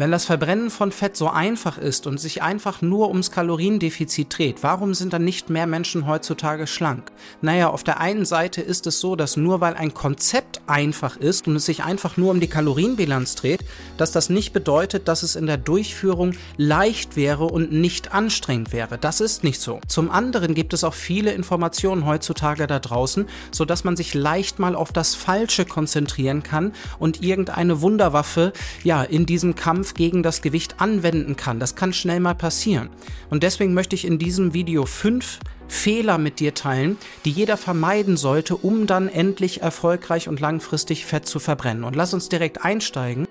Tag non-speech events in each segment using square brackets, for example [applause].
Wenn das Verbrennen von Fett so einfach ist und sich einfach nur ums Kaloriendefizit dreht, warum sind dann nicht mehr Menschen heutzutage schlank? Naja, auf der einen Seite ist es so, dass nur weil ein Konzept einfach ist und es sich einfach nur um die Kalorienbilanz dreht, dass das nicht bedeutet, dass es in der Durchführung leicht wäre und nicht anstrengend wäre. Das ist nicht so. Zum anderen gibt es auch viele Informationen heutzutage da draußen, sodass man sich leicht mal auf das Falsche konzentrieren kann und irgendeine Wunderwaffe ja in diesem Kampf gegen das Gewicht anwenden kann. Das kann schnell mal passieren. Und deswegen möchte ich in diesem Video fünf Fehler mit dir teilen, die jeder vermeiden sollte, um dann endlich erfolgreich und langfristig Fett zu verbrennen. Und lass uns direkt einsteigen.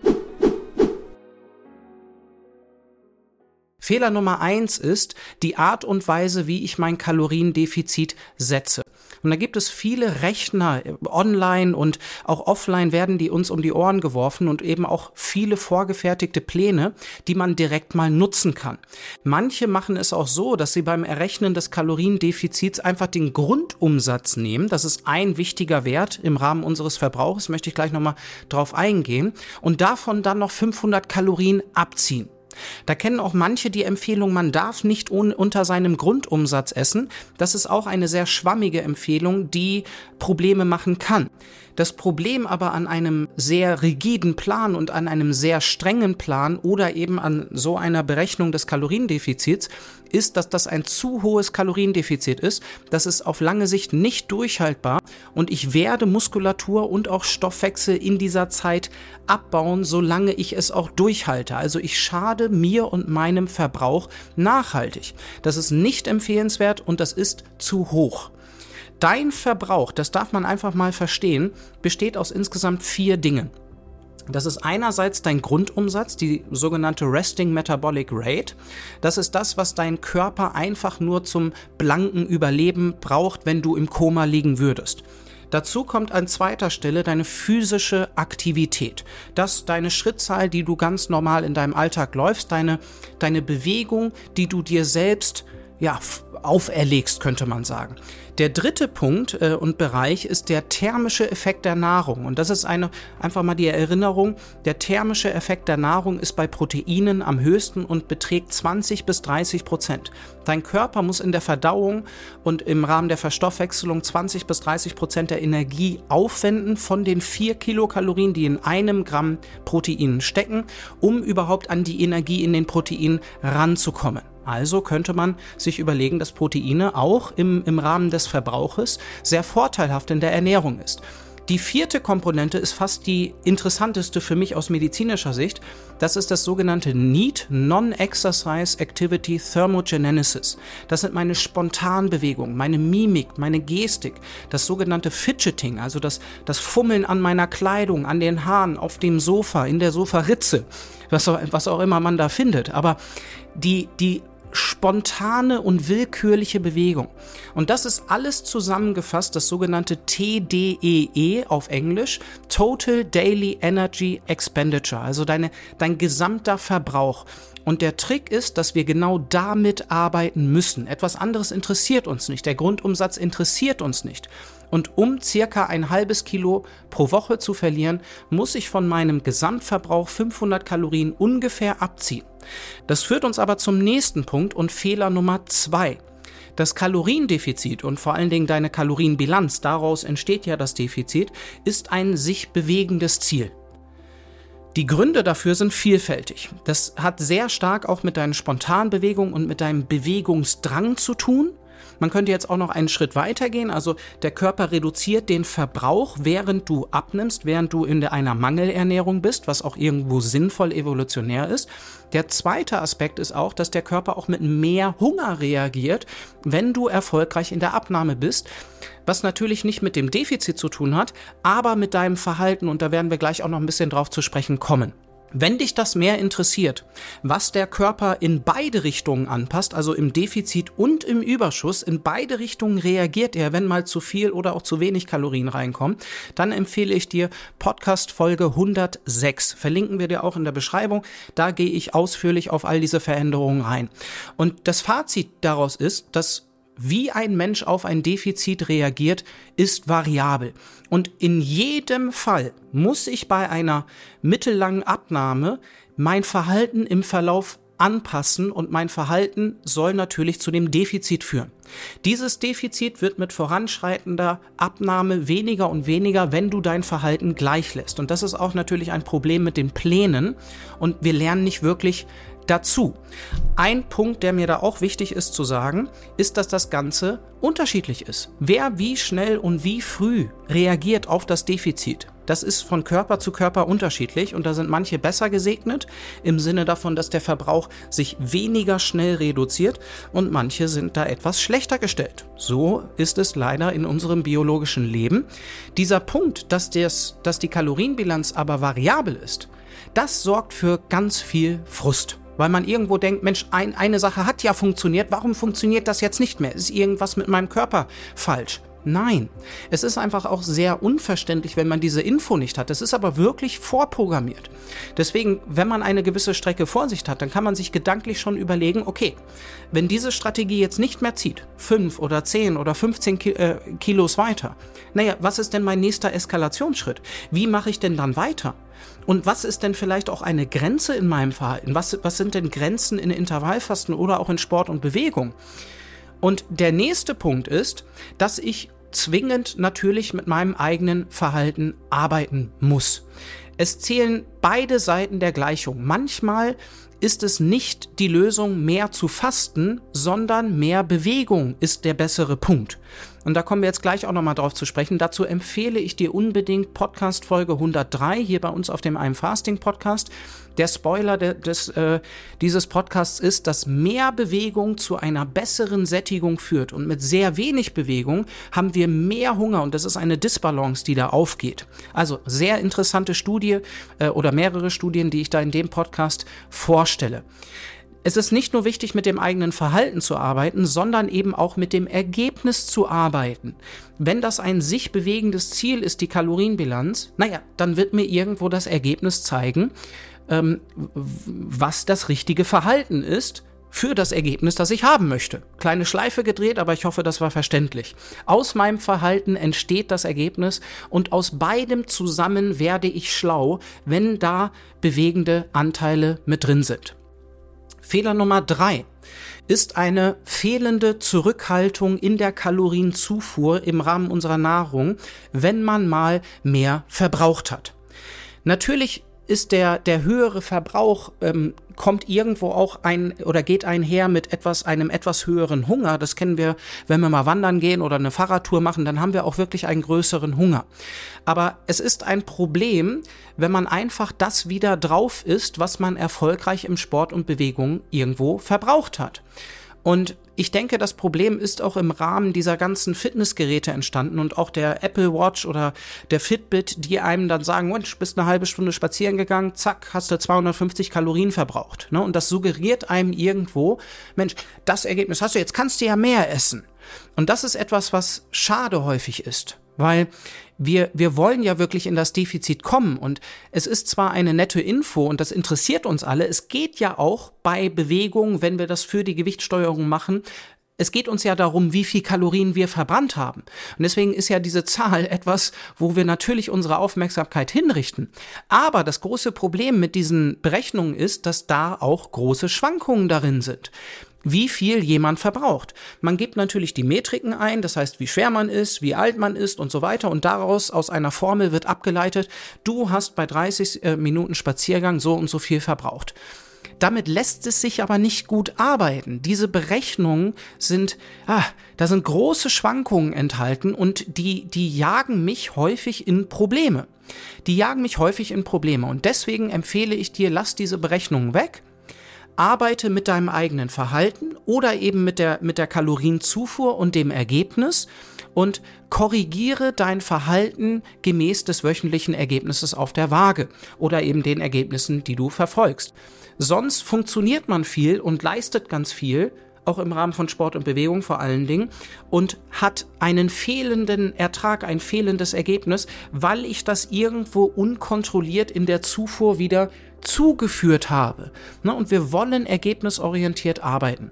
Fehler Nummer eins ist die Art und Weise, wie ich mein Kaloriendefizit setze. Und da gibt es viele Rechner online und auch offline werden die uns um die Ohren geworfen und eben auch viele vorgefertigte Pläne, die man direkt mal nutzen kann. Manche machen es auch so, dass sie beim Errechnen des Kaloriendefizits einfach den Grundumsatz nehmen. Das ist ein wichtiger Wert im Rahmen unseres Verbrauchs, möchte ich gleich nochmal drauf eingehen. Und davon dann noch 500 Kalorien abziehen. Da kennen auch manche die Empfehlung, man darf nicht unter seinem Grundumsatz essen. Das ist auch eine sehr schwammige Empfehlung, die Probleme machen kann. Das Problem aber an einem sehr rigiden Plan und an einem sehr strengen Plan oder eben an so einer Berechnung des Kaloriendefizits ist, dass das ein zu hohes Kaloriendefizit ist. Das ist auf lange Sicht nicht durchhaltbar und ich werde Muskulatur und auch Stoffwechsel in dieser Zeit abbauen, solange ich es auch durchhalte. Also ich schade mir und meinem Verbrauch nachhaltig. Das ist nicht empfehlenswert und das ist zu hoch. Dein Verbrauch, das darf man einfach mal verstehen, besteht aus insgesamt vier Dingen. Das ist einerseits dein Grundumsatz, die sogenannte Resting Metabolic Rate. Das ist das, was dein Körper einfach nur zum blanken Überleben braucht, wenn du im Koma liegen würdest. Dazu kommt an zweiter Stelle deine physische Aktivität. Das deine Schrittzahl, die du ganz normal in deinem Alltag läufst, deine, deine Bewegung, die du dir selbst ja, auferlegst, könnte man sagen. Der dritte Punkt äh, und Bereich ist der thermische Effekt der Nahrung. Und das ist eine, einfach mal die Erinnerung, der thermische Effekt der Nahrung ist bei Proteinen am höchsten und beträgt 20 bis 30 Prozent. Dein Körper muss in der Verdauung und im Rahmen der Verstoffwechselung 20 bis 30 Prozent der Energie aufwenden von den 4 Kilokalorien, die in einem Gramm Proteinen stecken, um überhaupt an die Energie in den Proteinen ranzukommen. Also könnte man sich überlegen, dass Proteine auch im, im Rahmen des Verbrauches sehr vorteilhaft in der Ernährung ist. Die vierte Komponente ist fast die interessanteste für mich aus medizinischer Sicht. Das ist das sogenannte NEAT, Non-Exercise Activity Thermogenesis. Das sind meine Spontanbewegungen, meine Mimik, meine Gestik, das sogenannte Fidgeting, also das, das Fummeln an meiner Kleidung, an den Haaren, auf dem Sofa, in der Sofaritze, was was auch immer man da findet. Aber die, die spontane und willkürliche Bewegung. Und das ist alles zusammengefasst, das sogenannte TDEE e auf Englisch, Total Daily Energy Expenditure, also deine, dein gesamter Verbrauch. Und der Trick ist, dass wir genau damit arbeiten müssen. Etwas anderes interessiert uns nicht. Der Grundumsatz interessiert uns nicht. Und um circa ein halbes Kilo pro Woche zu verlieren, muss ich von meinem Gesamtverbrauch 500 Kalorien ungefähr abziehen. Das führt uns aber zum nächsten Punkt und Fehler Nummer zwei. Das Kaloriendefizit und vor allen Dingen deine Kalorienbilanz, daraus entsteht ja das Defizit, ist ein sich bewegendes Ziel. Die Gründe dafür sind vielfältig. Das hat sehr stark auch mit deinen Spontanbewegungen und mit deinem Bewegungsdrang zu tun. Man könnte jetzt auch noch einen Schritt weiter gehen. Also der Körper reduziert den Verbrauch, während du abnimmst, während du in einer Mangelernährung bist, was auch irgendwo sinnvoll evolutionär ist. Der zweite Aspekt ist auch, dass der Körper auch mit mehr Hunger reagiert, wenn du erfolgreich in der Abnahme bist, was natürlich nicht mit dem Defizit zu tun hat, aber mit deinem Verhalten und da werden wir gleich auch noch ein bisschen drauf zu sprechen kommen. Wenn dich das mehr interessiert, was der Körper in beide Richtungen anpasst, also im Defizit und im Überschuss, in beide Richtungen reagiert er, wenn mal zu viel oder auch zu wenig Kalorien reinkommen, dann empfehle ich dir Podcast Folge 106. Verlinken wir dir auch in der Beschreibung. Da gehe ich ausführlich auf all diese Veränderungen rein. Und das Fazit daraus ist, dass wie ein Mensch auf ein Defizit reagiert, ist variabel. Und in jedem Fall muss ich bei einer mittellangen Abnahme mein Verhalten im Verlauf anpassen und mein Verhalten soll natürlich zu dem Defizit führen. Dieses Defizit wird mit voranschreitender Abnahme weniger und weniger, wenn du dein Verhalten gleich lässt. Und das ist auch natürlich ein Problem mit den Plänen und wir lernen nicht wirklich dazu. Ein Punkt, der mir da auch wichtig ist zu sagen, ist, dass das Ganze unterschiedlich ist. Wer wie schnell und wie früh reagiert auf das Defizit, das ist von Körper zu Körper unterschiedlich und da sind manche besser gesegnet im Sinne davon, dass der Verbrauch sich weniger schnell reduziert und manche sind da etwas schlechter gestellt. So ist es leider in unserem biologischen Leben. Dieser Punkt, dass, des, dass die Kalorienbilanz aber variabel ist, das sorgt für ganz viel Frust weil man irgendwo denkt, Mensch, ein, eine Sache hat ja funktioniert, warum funktioniert das jetzt nicht mehr? Ist irgendwas mit meinem Körper falsch? Nein, es ist einfach auch sehr unverständlich, wenn man diese Info nicht hat. Das ist aber wirklich vorprogrammiert. Deswegen, wenn man eine gewisse Strecke vor sich hat, dann kann man sich gedanklich schon überlegen, okay, wenn diese Strategie jetzt nicht mehr zieht, fünf oder zehn oder 15 Ki äh, Kilos weiter, naja, was ist denn mein nächster Eskalationsschritt? Wie mache ich denn dann weiter? Und was ist denn vielleicht auch eine Grenze in meinem Verhalten? Was, was sind denn Grenzen in Intervallfasten oder auch in Sport und Bewegung? Und der nächste Punkt ist, dass ich zwingend natürlich mit meinem eigenen Verhalten arbeiten muss. Es zählen beide Seiten der Gleichung. Manchmal ist es nicht die Lösung, mehr zu fasten, sondern mehr Bewegung ist der bessere Punkt. Und da kommen wir jetzt gleich auch nochmal drauf zu sprechen. Dazu empfehle ich dir unbedingt Podcast Folge 103 hier bei uns auf dem I'm Fasting Podcast. Der Spoiler des, äh, dieses Podcasts ist, dass mehr Bewegung zu einer besseren Sättigung führt. Und mit sehr wenig Bewegung haben wir mehr Hunger und das ist eine Disbalance, die da aufgeht. Also sehr interessante Studie äh, oder mehrere Studien, die ich da in dem Podcast vorstelle. Es ist nicht nur wichtig, mit dem eigenen Verhalten zu arbeiten, sondern eben auch mit dem Ergebnis zu arbeiten. Wenn das ein sich bewegendes Ziel ist, die Kalorienbilanz, naja, dann wird mir irgendwo das Ergebnis zeigen, ähm, was das richtige Verhalten ist für das Ergebnis, das ich haben möchte. Kleine Schleife gedreht, aber ich hoffe, das war verständlich. Aus meinem Verhalten entsteht das Ergebnis und aus beidem zusammen werde ich schlau, wenn da bewegende Anteile mit drin sind. Fehler Nummer drei ist eine fehlende Zurückhaltung in der Kalorienzufuhr im Rahmen unserer Nahrung, wenn man mal mehr verbraucht hat. Natürlich ist der, der höhere Verbrauch, ähm, kommt irgendwo auch ein oder geht einher mit etwas, einem etwas höheren Hunger. Das kennen wir, wenn wir mal wandern gehen oder eine Fahrradtour machen, dann haben wir auch wirklich einen größeren Hunger. Aber es ist ein Problem, wenn man einfach das wieder drauf ist, was man erfolgreich im Sport und Bewegung irgendwo verbraucht hat. Und ich denke, das Problem ist auch im Rahmen dieser ganzen Fitnessgeräte entstanden und auch der Apple Watch oder der Fitbit, die einem dann sagen, Mensch, bist eine halbe Stunde spazieren gegangen, zack, hast du 250 Kalorien verbraucht. Ne? Und das suggeriert einem irgendwo, Mensch, das Ergebnis hast du, jetzt kannst du ja mehr essen. Und das ist etwas, was schade häufig ist. Weil wir, wir wollen ja wirklich in das Defizit kommen und es ist zwar eine nette Info und das interessiert uns alle, es geht ja auch bei Bewegung, wenn wir das für die Gewichtssteuerung machen, es geht uns ja darum, wie viel Kalorien wir verbrannt haben. Und deswegen ist ja diese Zahl [laughs] etwas, wo wir natürlich unsere Aufmerksamkeit hinrichten. Aber das große Problem mit diesen Berechnungen ist, dass da auch große Schwankungen darin sind wie viel jemand verbraucht. Man gibt natürlich die Metriken ein, das heißt, wie schwer man ist, wie alt man ist und so weiter. Und daraus aus einer Formel wird abgeleitet, du hast bei 30 äh, Minuten Spaziergang so und so viel verbraucht. Damit lässt es sich aber nicht gut arbeiten. Diese Berechnungen sind, ah, da sind große Schwankungen enthalten und die, die jagen mich häufig in Probleme. Die jagen mich häufig in Probleme und deswegen empfehle ich dir, lass diese Berechnungen weg arbeite mit deinem eigenen Verhalten oder eben mit der, mit der Kalorienzufuhr und dem Ergebnis und korrigiere dein Verhalten gemäß des wöchentlichen Ergebnisses auf der Waage oder eben den Ergebnissen, die du verfolgst. Sonst funktioniert man viel und leistet ganz viel, auch im Rahmen von Sport und Bewegung vor allen Dingen, und hat einen fehlenden Ertrag, ein fehlendes Ergebnis, weil ich das irgendwo unkontrolliert in der Zufuhr wieder zugeführt habe. Ne, und wir wollen ergebnisorientiert arbeiten.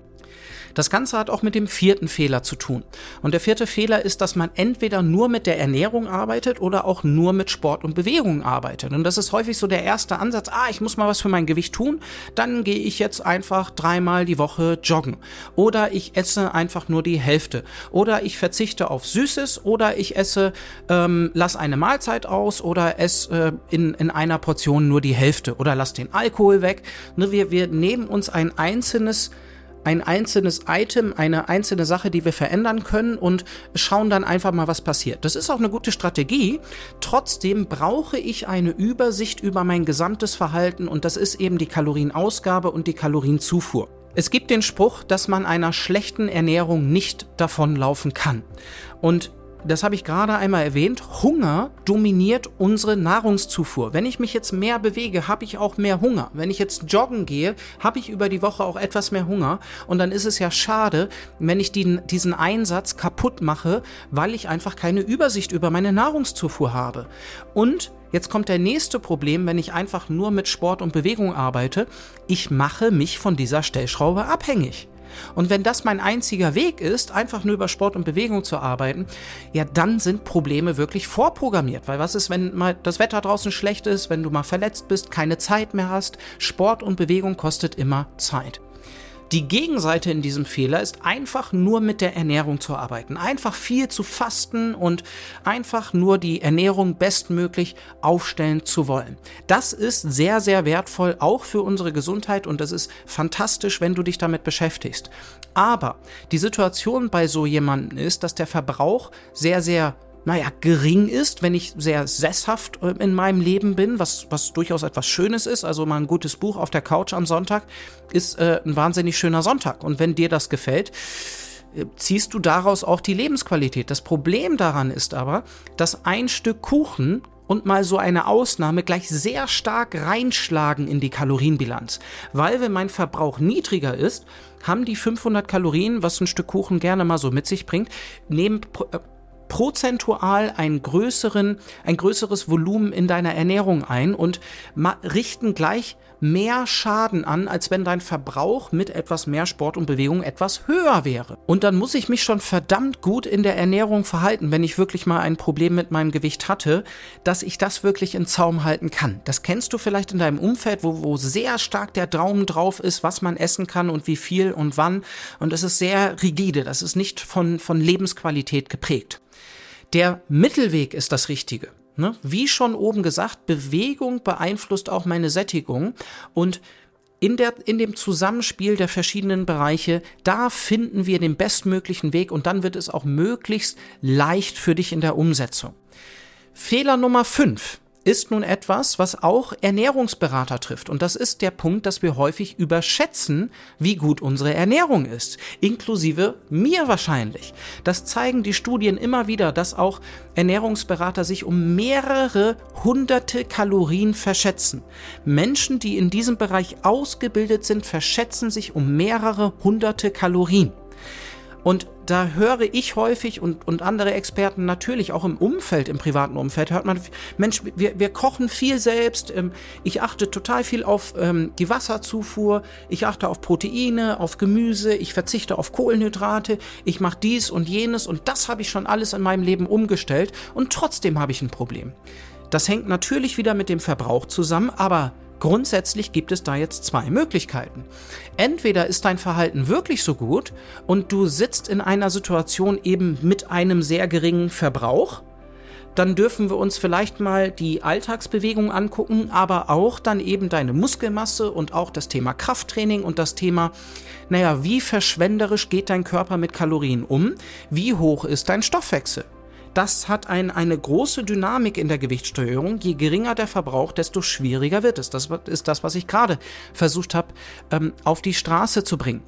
Das Ganze hat auch mit dem vierten Fehler zu tun. Und der vierte Fehler ist, dass man entweder nur mit der Ernährung arbeitet oder auch nur mit Sport und Bewegung arbeitet. Und das ist häufig so der erste Ansatz, ah, ich muss mal was für mein Gewicht tun, dann gehe ich jetzt einfach dreimal die Woche joggen. Oder ich esse einfach nur die Hälfte. Oder ich verzichte auf Süßes oder ich esse, ähm, lass eine Mahlzeit aus oder esse äh, in, in einer Portion nur die Hälfte oder lass den Alkohol weg. Ne, wir, wir nehmen uns ein einzelnes ein einzelnes Item, eine einzelne Sache, die wir verändern können und schauen dann einfach mal, was passiert. Das ist auch eine gute Strategie. Trotzdem brauche ich eine Übersicht über mein gesamtes Verhalten und das ist eben die Kalorienausgabe und die Kalorienzufuhr. Es gibt den Spruch, dass man einer schlechten Ernährung nicht davonlaufen kann. Und das habe ich gerade einmal erwähnt, Hunger dominiert unsere Nahrungszufuhr. Wenn ich mich jetzt mehr bewege, habe ich auch mehr Hunger. Wenn ich jetzt joggen gehe, habe ich über die Woche auch etwas mehr Hunger. Und dann ist es ja schade, wenn ich den, diesen Einsatz kaputt mache, weil ich einfach keine Übersicht über meine Nahrungszufuhr habe. Und Jetzt kommt der nächste Problem, wenn ich einfach nur mit Sport und Bewegung arbeite. Ich mache mich von dieser Stellschraube abhängig. Und wenn das mein einziger Weg ist, einfach nur über Sport und Bewegung zu arbeiten, ja, dann sind Probleme wirklich vorprogrammiert. Weil was ist, wenn mal das Wetter draußen schlecht ist, wenn du mal verletzt bist, keine Zeit mehr hast? Sport und Bewegung kostet immer Zeit. Die Gegenseite in diesem Fehler ist einfach nur mit der Ernährung zu arbeiten. Einfach viel zu fasten und einfach nur die Ernährung bestmöglich aufstellen zu wollen. Das ist sehr, sehr wertvoll, auch für unsere Gesundheit und das ist fantastisch, wenn du dich damit beschäftigst. Aber die Situation bei so jemandem ist, dass der Verbrauch sehr, sehr naja, gering ist, wenn ich sehr sesshaft äh, in meinem Leben bin, was, was durchaus etwas Schönes ist. Also mal ein gutes Buch auf der Couch am Sonntag ist äh, ein wahnsinnig schöner Sonntag. Und wenn dir das gefällt, äh, ziehst du daraus auch die Lebensqualität. Das Problem daran ist aber, dass ein Stück Kuchen und mal so eine Ausnahme gleich sehr stark reinschlagen in die Kalorienbilanz. Weil wenn mein Verbrauch niedriger ist, haben die 500 Kalorien, was ein Stück Kuchen gerne mal so mit sich bringt, nehmen äh, prozentual einen größeren, ein größeres Volumen in deiner Ernährung ein und richten gleich mehr Schaden an, als wenn dein Verbrauch mit etwas mehr Sport und Bewegung etwas höher wäre. Und dann muss ich mich schon verdammt gut in der Ernährung verhalten, wenn ich wirklich mal ein Problem mit meinem Gewicht hatte, dass ich das wirklich in Zaum halten kann. Das kennst du vielleicht in deinem Umfeld, wo, wo sehr stark der Daumen drauf ist, was man essen kann und wie viel und wann. Und es ist sehr rigide, das ist nicht von, von Lebensqualität geprägt. Der Mittelweg ist das Richtige. Ne? Wie schon oben gesagt, Bewegung beeinflusst auch meine Sättigung und in, der, in dem Zusammenspiel der verschiedenen Bereiche, da finden wir den bestmöglichen Weg und dann wird es auch möglichst leicht für dich in der Umsetzung. Fehler Nummer 5 ist nun etwas, was auch Ernährungsberater trifft. Und das ist der Punkt, dass wir häufig überschätzen, wie gut unsere Ernährung ist. Inklusive mir wahrscheinlich. Das zeigen die Studien immer wieder, dass auch Ernährungsberater sich um mehrere hunderte Kalorien verschätzen. Menschen, die in diesem Bereich ausgebildet sind, verschätzen sich um mehrere hunderte Kalorien. Und da höre ich häufig und, und andere Experten natürlich auch im Umfeld, im privaten Umfeld, hört man, Mensch, wir, wir kochen viel selbst. Ähm, ich achte total viel auf ähm, die Wasserzufuhr. Ich achte auf Proteine, auf Gemüse. Ich verzichte auf Kohlenhydrate. Ich mache dies und jenes. Und das habe ich schon alles in meinem Leben umgestellt. Und trotzdem habe ich ein Problem. Das hängt natürlich wieder mit dem Verbrauch zusammen, aber Grundsätzlich gibt es da jetzt zwei Möglichkeiten. Entweder ist dein Verhalten wirklich so gut und du sitzt in einer Situation eben mit einem sehr geringen Verbrauch, dann dürfen wir uns vielleicht mal die Alltagsbewegung angucken, aber auch dann eben deine Muskelmasse und auch das Thema Krafttraining und das Thema, naja, wie verschwenderisch geht dein Körper mit Kalorien um? Wie hoch ist dein Stoffwechsel? Das hat ein, eine große Dynamik in der Gewichtssteuerung. Je geringer der Verbrauch, desto schwieriger wird es. Das ist das, was ich gerade versucht habe, ähm, auf die Straße zu bringen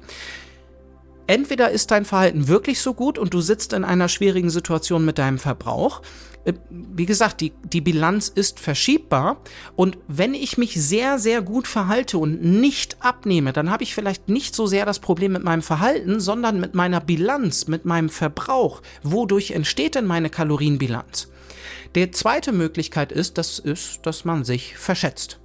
entweder ist dein Verhalten wirklich so gut und du sitzt in einer schwierigen Situation mit deinem Verbrauch. Äh, wie gesagt, die, die Bilanz ist verschiebbar und wenn ich mich sehr, sehr gut verhalte und nicht abnehme, dann habe ich vielleicht nicht so sehr das Problem mit meinem Verhalten, sondern mit meiner Bilanz, mit meinem Verbrauch. Wodurch entsteht denn meine Kalorienbilanz? Die zweite Möglichkeit ist, das ist, dass man sich verschätzt.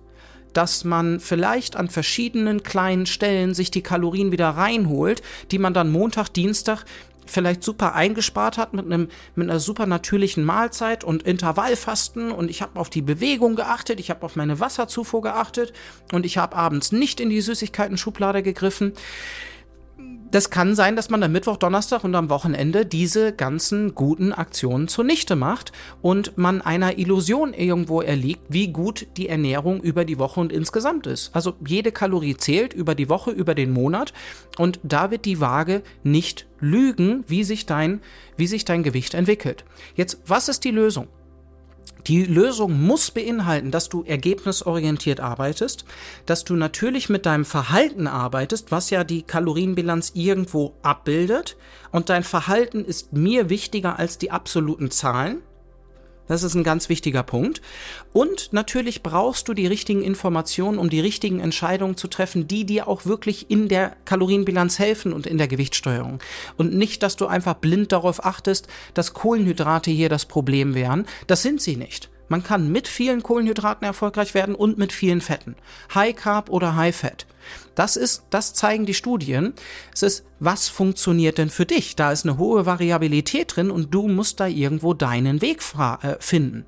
Dass man vielleicht an verschiedenen kleinen Stellen sich die Kalorien wieder reinholt, die man dann Montag, Dienstag vielleicht super eingespart hat mit einem mit einer super natürlichen Mahlzeit und Intervallfasten. Und ich habe auf die Bewegung geachtet, ich habe auf meine Wasserzufuhr geachtet und ich habe abends nicht in die Süßigkeiten-Schublade gegriffen das kann sein, dass man am Mittwoch, Donnerstag und am Wochenende diese ganzen guten Aktionen zunichte macht und man einer Illusion irgendwo erliegt, wie gut die Ernährung über die Woche und insgesamt ist. Also jede Kalorie zählt über die Woche, über den Monat und da wird die Waage nicht lügen, wie sich dein, wie sich dein Gewicht entwickelt. Jetzt, was ist die Lösung? Die Lösung muss beinhalten, dass du ergebnisorientiert arbeitest, dass du natürlich mit deinem Verhalten arbeitest, was ja die Kalorienbilanz irgendwo abbildet. Und dein Verhalten ist mir wichtiger als die absoluten Zahlen. Das ist ein ganz wichtiger Punkt. Und natürlich brauchst du die richtigen Informationen, um die richtigen Entscheidungen zu treffen, die dir auch wirklich in der Kalorienbilanz helfen und in der Gewichtssteuerung. Und nicht, dass du einfach blind darauf achtest, dass Kohlenhydrate hier das Problem wären. Das sind sie nicht. Man kann mit vielen Kohlenhydraten erfolgreich werden und mit vielen Fetten. High Carb oder High Fat. Das ist, das zeigen die Studien. Es ist, was funktioniert denn für dich? Da ist eine hohe Variabilität drin und du musst da irgendwo deinen Weg äh, finden.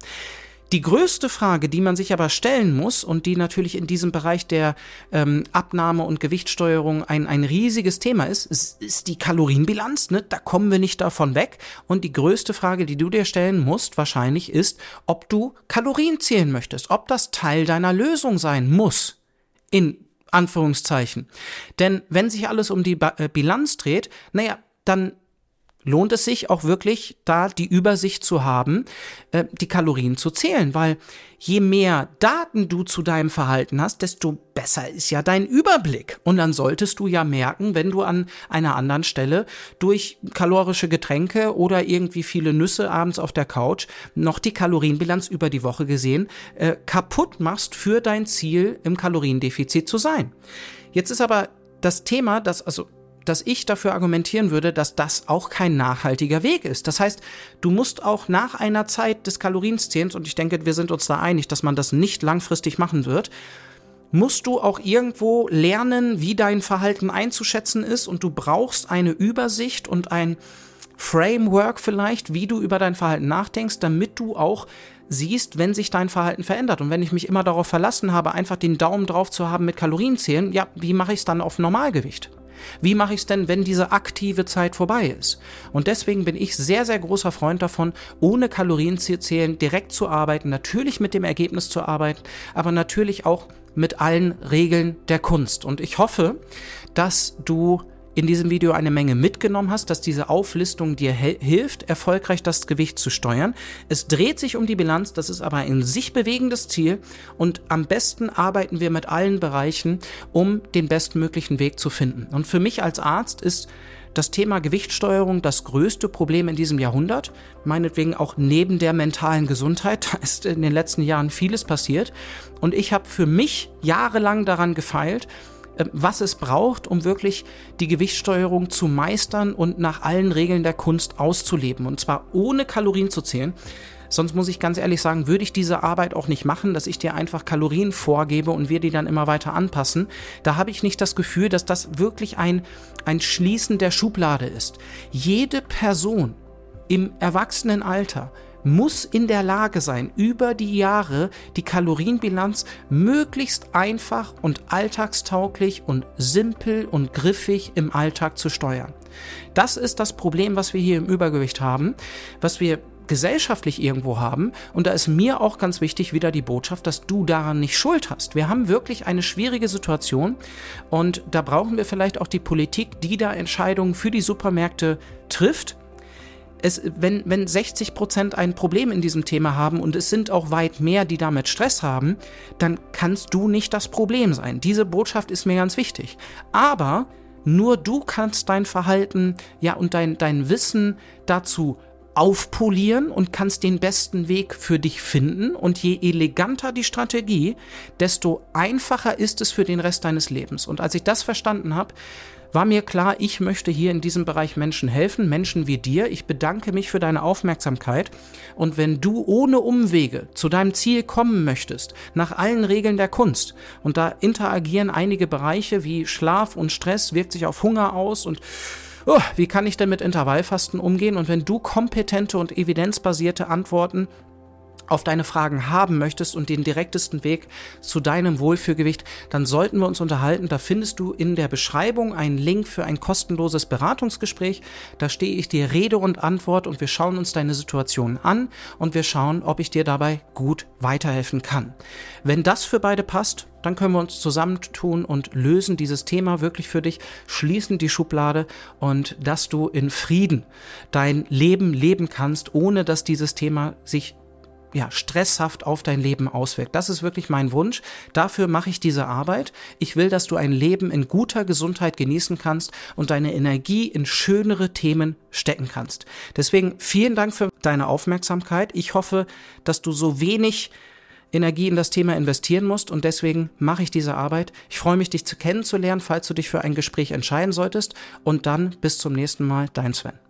Die größte Frage, die man sich aber stellen muss und die natürlich in diesem Bereich der ähm, Abnahme und Gewichtssteuerung ein, ein riesiges Thema ist, ist, ist die Kalorienbilanz. Ne? Da kommen wir nicht davon weg. Und die größte Frage, die du dir stellen musst, wahrscheinlich ist, ob du Kalorien zählen möchtest, ob das Teil deiner Lösung sein muss. In Anführungszeichen. Denn wenn sich alles um die ba äh, Bilanz dreht, naja, dann lohnt es sich auch wirklich, da die Übersicht zu haben, äh, die Kalorien zu zählen, weil je mehr Daten du zu deinem Verhalten hast, desto besser ist ja dein Überblick. Und dann solltest du ja merken, wenn du an einer anderen Stelle durch kalorische Getränke oder irgendwie viele Nüsse abends auf der Couch noch die Kalorienbilanz über die Woche gesehen äh, kaputt machst für dein Ziel im Kaloriendefizit zu sein. Jetzt ist aber das Thema, dass also dass ich dafür argumentieren würde, dass das auch kein nachhaltiger Weg ist. Das heißt, du musst auch nach einer Zeit des Kalorienzählens, und ich denke, wir sind uns da einig, dass man das nicht langfristig machen wird, musst du auch irgendwo lernen, wie dein Verhalten einzuschätzen ist und du brauchst eine Übersicht und ein Framework vielleicht, wie du über dein Verhalten nachdenkst, damit du auch siehst, wenn sich dein Verhalten verändert. Und wenn ich mich immer darauf verlassen habe, einfach den Daumen drauf zu haben mit Kalorienzählen, ja, wie mache ich es dann auf Normalgewicht? Wie mache ich es denn, wenn diese aktive Zeit vorbei ist? Und deswegen bin ich sehr, sehr großer Freund davon, ohne Kalorien zu zählen, direkt zu arbeiten, natürlich mit dem Ergebnis zu arbeiten, aber natürlich auch mit allen Regeln der Kunst. Und ich hoffe, dass du in diesem Video eine Menge mitgenommen hast, dass diese Auflistung dir hilft, erfolgreich das Gewicht zu steuern. Es dreht sich um die Bilanz, das ist aber ein sich bewegendes Ziel und am besten arbeiten wir mit allen Bereichen, um den bestmöglichen Weg zu finden. Und für mich als Arzt ist das Thema Gewichtssteuerung das größte Problem in diesem Jahrhundert. Meinetwegen auch neben der mentalen Gesundheit. [laughs] Da ist in den letzten Jahren vieles passiert. Und ich habe für mich jahrelang daran gefeilt, was es braucht, um wirklich die Gewichtssteuerung zu meistern und nach allen Regeln der Kunst auszuleben. Und zwar ohne Kalorien zu zählen. Sonst muss ich ganz ehrlich sagen, würde ich diese Arbeit auch nicht machen, dass ich dir einfach Kalorien vorgebe und wir die dann immer weiter anpassen. Da habe ich nicht das Gefühl, dass das wirklich ein, ein Schließen der Schublade ist. Jede Person im Erwachsenenalter muss in der Lage sein, über die Jahre die Kalorienbilanz möglichst einfach und alltagstauglich und simpel und griffig im Alltag zu steuern. Das ist das Problem, was wir hier im Übergewicht haben, was wir gesellschaftlich irgendwo haben. Und da ist mir auch ganz wichtig wieder die Botschaft, dass du daran nicht Schuld hast. Wir haben wirklich eine schwierige Situation und da brauchen wir vielleicht auch die Politik, die da Entscheidungen für die Supermärkte trifft es, wenn, wenn 60 Prozent ein Problem in diesem Thema haben und es sind auch weit mehr, die damit Stress haben, dann kannst du nicht das Problem sein. Diese Botschaft ist mir ganz wichtig. Aber nur du kannst dein Verhalten, ja, und dein, dein Wissen dazu aufpolieren und kannst den besten Weg für dich finden. Und je eleganter die Strategie, desto einfacher ist es für den Rest deines Lebens. Und als ich das verstanden habe, war mir klar, ich möchte hier in diesem Bereich Menschen helfen, Menschen wie dir. Ich bedanke mich für deine Aufmerksamkeit. Und wenn du ohne Umwege zu deinem Ziel kommen möchtest, nach allen Regeln der Kunst, und da interagieren einige Bereiche wie Schlaf und Stress, wirkt sich auf Hunger aus und oh, wie kann ich denn mit Intervallfasten umgehen? Und wenn du kompetente und evidenzbasierte Antworten auf deine Fragen haben möchtest und den direktesten Weg zu deinem Wohlfühlgewicht, dann sollten wir uns unterhalten. Da findest du in der Beschreibung einen Link für ein kostenloses Beratungsgespräch. Da stehe ich dir Rede und Antwort und wir schauen uns deine Situation an und wir schauen, ob ich dir dabei gut weiterhelfen kann. Wenn das für beide passt, dann können wir uns zusammentun und lösen dieses Thema wirklich für dich, schließen die Schublade und dass du in Frieden dein Leben leben kannst, ohne dass dieses Thema sich ja, stresshaft auf dein Leben auswirkt. Das ist wirklich mein Wunsch. Dafür mache ich diese Arbeit. Ich will, dass du ein Leben in guter Gesundheit genießen kannst und deine Energie in schönere Themen stecken kannst. Deswegen vielen Dank für deine Aufmerksamkeit. Ich hoffe, dass du so wenig Energie in das Thema investieren musst und deswegen mache ich diese Arbeit. Ich freue mich, dich zu kennenzulernen, falls du dich für ein Gespräch entscheiden solltest und dann bis zum nächsten Mal, dein Sven.